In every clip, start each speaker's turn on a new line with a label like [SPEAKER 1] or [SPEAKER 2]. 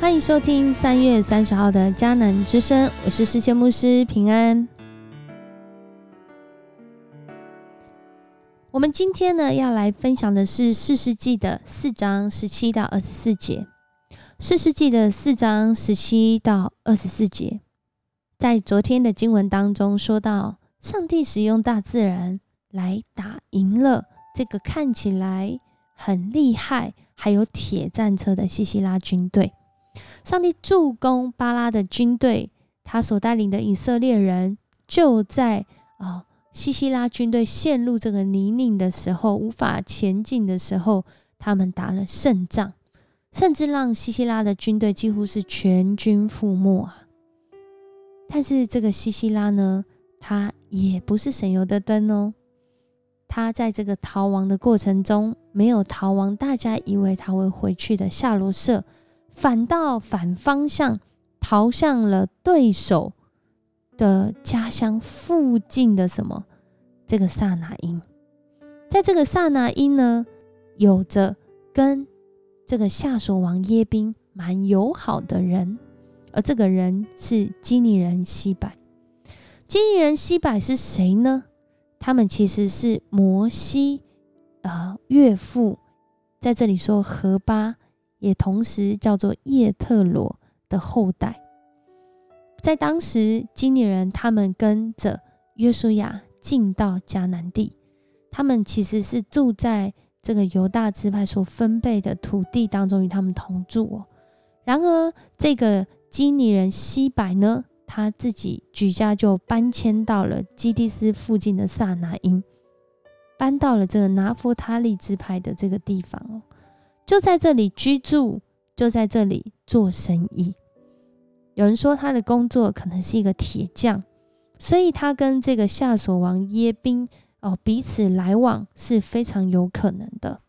[SPEAKER 1] 欢迎收听三月三十号的迦南之声，我是世界牧师平安。我们今天呢要来分享的是四世纪的四章十七到二十四节。四世纪的四章十七到二十四节，在昨天的经文当中说到，上帝使用大自然来打赢了这个看起来很厉害、还有铁战车的西西拉军队。上帝助攻巴拉的军队，他所带领的以色列人就在啊西西拉军队陷入这个泥泞的时候，无法前进的时候，他们打了胜仗，甚至让西西拉的军队几乎是全军覆没啊！但是这个西西拉呢，他也不是省油的灯哦，他在这个逃亡的过程中没有逃亡，大家以为他会回去的夏罗社。反倒反方向逃向了对手的家乡附近的什么？这个萨那因，在这个萨那因呢，有着跟这个夏所王耶宾蛮友好的人，而这个人是基尼人西柏。基尼人西柏是谁呢？他们其实是摩西呃岳父，在这里说何巴。也同时叫做叶特罗的后代，在当时基尼人他们跟着约书亚进到迦南地，他们其实是住在这个犹大支派所分配的土地当中与他们同住哦。然而，这个基尼人西柏呢，他自己举家就搬迁到了基蒂斯附近的萨拿因，搬到了这个拿夫他利支派的这个地方哦。就在这里居住，就在这里做生意。有人说他的工作可能是一个铁匠，所以他跟这个夏所王耶宾哦彼此来往是非常有可能的。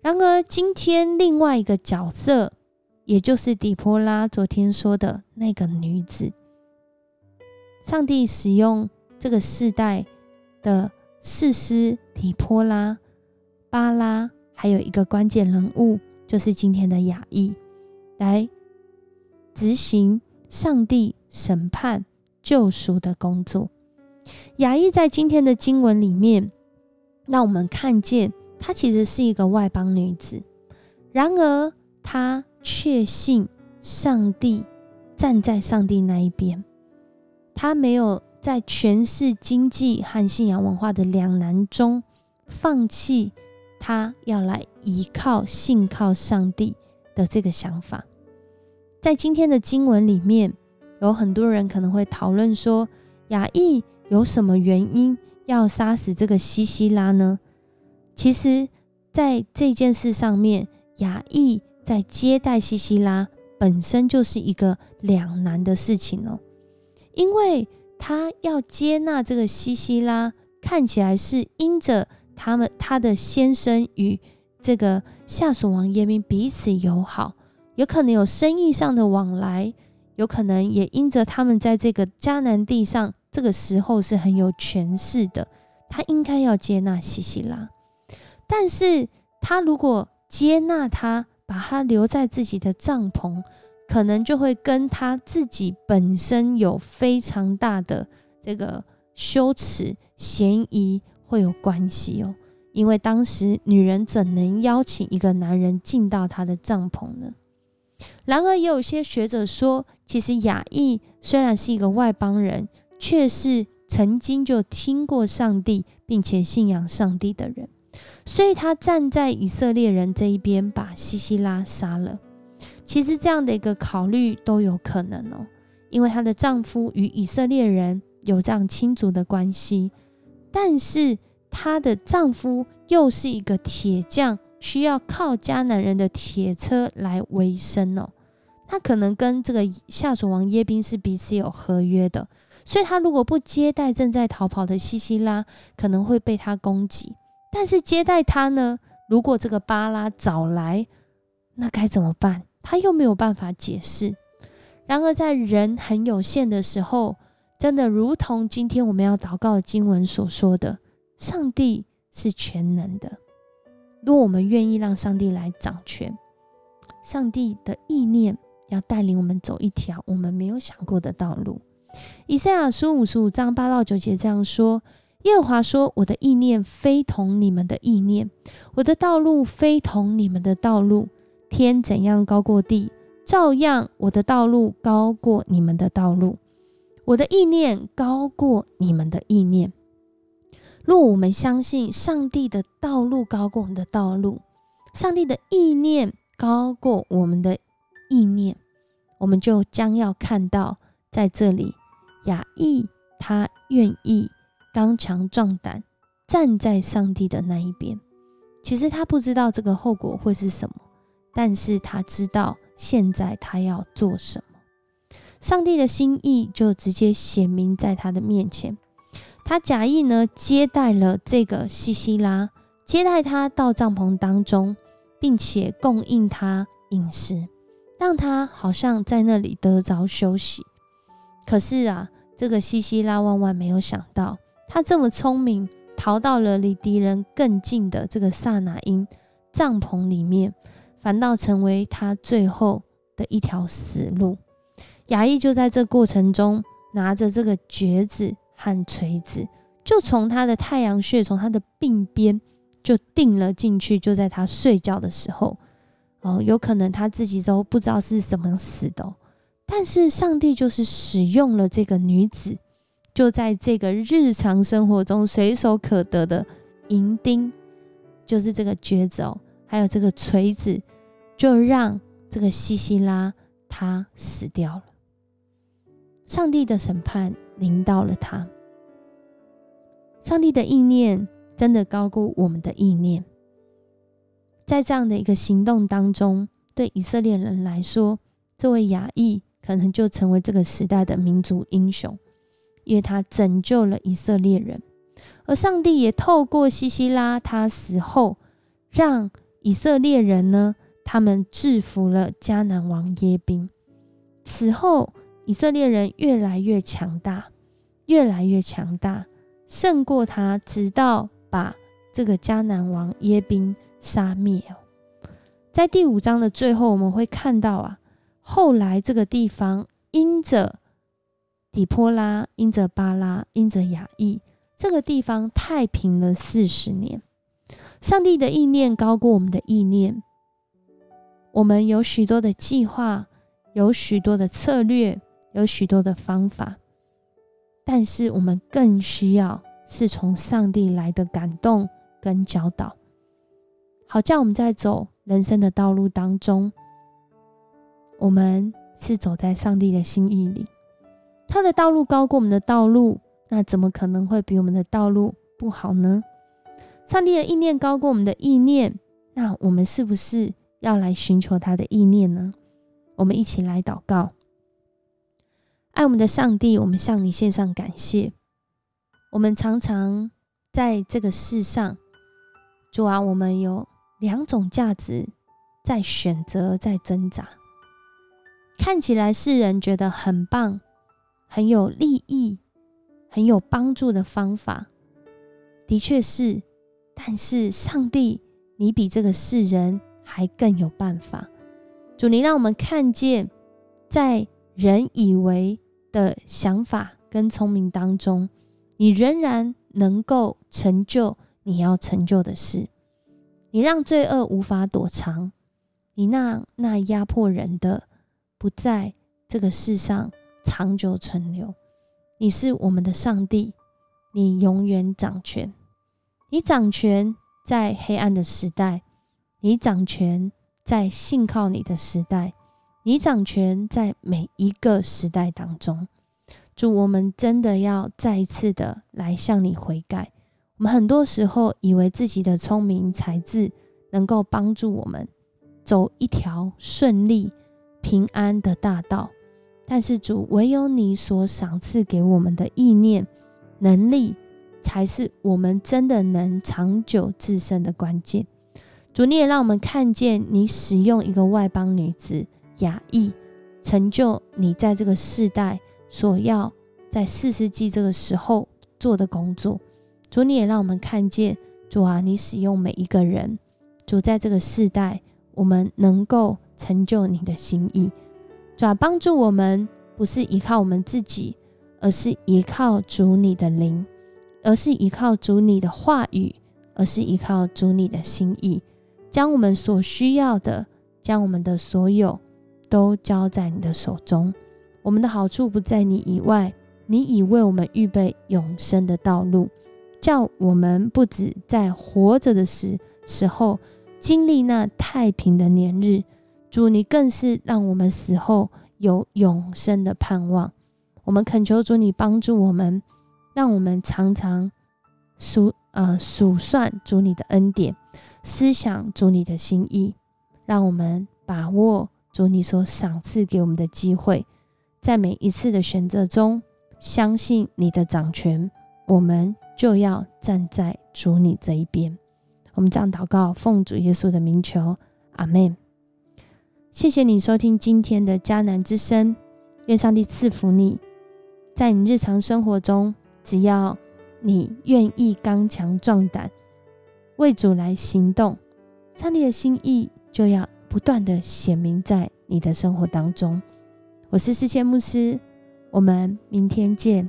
[SPEAKER 1] 然而，今天另外一个角色，也就是底波拉昨天说的那个女子，上帝使用这个世代的士师底波拉、巴拉。还有一个关键人物，就是今天的雅意，来执行上帝审判救赎的工作。雅意在今天的经文里面，让我们看见她其实是一个外邦女子，然而她确信上帝站在上帝那一边，她没有在权势、经济和信仰文化的两难中放弃。他要来依靠、信靠上帝的这个想法，在今天的经文里面，有很多人可能会讨论说，雅意有什么原因要杀死这个西西拉呢？其实，在这件事上面，雅意在接待西西拉本身就是一个两难的事情哦，因为他要接纳这个西西拉，看起来是因着。他们他的先生与这个夏所王耶明彼此友好，有可能有生意上的往来，有可能也因着他们在这个迦南地上这个时候是很有权势的，他应该要接纳西西拉。但是他如果接纳他，把他留在自己的帐篷，可能就会跟他自己本身有非常大的这个羞耻嫌疑。会有关系哦，因为当时女人怎能邀请一个男人进到她的帐篷呢？然而，也有些学者说，其实雅意虽然是一个外邦人，却是曾经就听过上帝，并且信仰上帝的人，所以他站在以色列人这一边，把西西拉杀了。其实这样的一个考虑都有可能哦，因为她的丈夫与以色列人有这样亲族的关系。但是她的丈夫又是一个铁匠，需要靠迦南人的铁车来维生哦。他可能跟这个夏所王耶宾是彼此有合约的，所以他如果不接待正在逃跑的西西拉，可能会被他攻击。但是接待他呢？如果这个巴拉早来，那该怎么办？他又没有办法解释。然而在人很有限的时候。真的如同今天我们要祷告的经文所说的，上帝是全能的。如果我们愿意让上帝来掌权，上帝的意念要带领我们走一条我们没有想过的道路。以赛亚书五十五章八到九节这样说：耶和华说：“我的意念非同你们的意念，我的道路非同你们的道路。天怎样高过地，照样我的道路高过你们的道路，我的意念高过你们的意念。若我们相信上帝的道路高过我们的道路，上帝的意念高过我们的意念，我们就将要看到在这里。”雅意他愿意刚强壮胆，站在上帝的那一边。其实他不知道这个后果会是什么，但是他知道现在他要做什么。上帝的心意就直接显明在他的面前。他假意呢接待了这个西西拉，接待他到帐篷当中，并且供应他饮食，让他好像在那里得着休息。可是啊。这个西西拉万万没有想到，他这么聪明，逃到了离敌人更近的这个萨那因帐篷里面，反倒成为他最后的一条死路。雅意就在这过程中，拿着这个橛子和锤子，就从他的太阳穴，从他的鬓边就钉了进去。就在他睡觉的时候，哦，有可能他自己都不知道是怎么死的。但是上帝就是使用了这个女子，就在这个日常生活中随手可得的银钉，就是这个橛子哦，还有这个锤子，就让这个西西拉他死掉了。上帝的审判临到了他。上帝的意念真的高估我们的意念，在这样的一个行动当中，对以色列人来说，这位雅意。可能就成为这个时代的民族英雄，因为他拯救了以色列人，而上帝也透过西西拉他死后，让以色列人呢，他们制服了迦南王耶宾。此后，以色列人越来越强大，越来越强大，胜过他，直到把这个迦南王耶宾杀灭。在第五章的最后，我们会看到啊。后来，这个地方因着底波拉，因着巴拉，因着雅意，这个地方太平了四十年。上帝的意念高过我们的意念。我们有许多的计划，有许多的策略，有许多的方法，但是我们更需要是从上帝来的感动跟教导，好叫我们在走人生的道路当中。我们是走在上帝的心意里，他的道路高过我们的道路，那怎么可能会比我们的道路不好呢？上帝的意念高过我们的意念，那我们是不是要来寻求他的意念呢？我们一起来祷告，爱我们的上帝，我们向你献上感谢。我们常常在这个世上，主啊，我们有两种价值在选择，在挣扎。看起来世人觉得很棒、很有利益、很有帮助的方法，的确是。但是上帝，你比这个世人还更有办法。主，你让我们看见，在人以为的想法跟聪明当中，你仍然能够成就你要成就的事。你让罪恶无法躲藏，你让那压迫人的。不在这个世上长久存留。你是我们的上帝，你永远掌权。你掌权在黑暗的时代，你掌权在信靠你的时代，你掌权在每一个时代当中。主我们真的要再一次的来向你悔改。我们很多时候以为自己的聪明才智能够帮助我们走一条顺利。平安的大道，但是主唯有你所赏赐给我们的意念、能力，才是我们真的能长久自身的关键。主，你也让我们看见你使用一个外邦女子雅意，成就你在这个世代所要在四世纪这个时候做的工作。主，你也让我们看见，主啊，你使用每一个人，主在这个世代，我们能够。成就你的心意，主要帮助我们，不是依靠我们自己，而是依靠主你的灵，而是依靠主你的话语，而是依靠主你的心意，将我们所需要的，将我们的所有都交在你的手中。我们的好处不在你以外，你已为我们预备永生的道路，叫我们不止在活着的时时候经历那太平的年日。主，你更是让我们死后有永生的盼望。我们恳求主，你帮助我们，让我们常常数呃数算主你的恩典，思想主你的心意，让我们把握主你所赏赐给我们的机会。在每一次的选择中，相信你的掌权，我们就要站在主你这一边。我们这样祷告，奉主耶稣的名求，阿门。谢谢你收听今天的迦南之声，愿上帝赐福你。在你日常生活中，只要你愿意刚强壮胆，为主来行动，上帝的心意就要不断的显明在你的生活当中。我是世界牧师，我们明天见。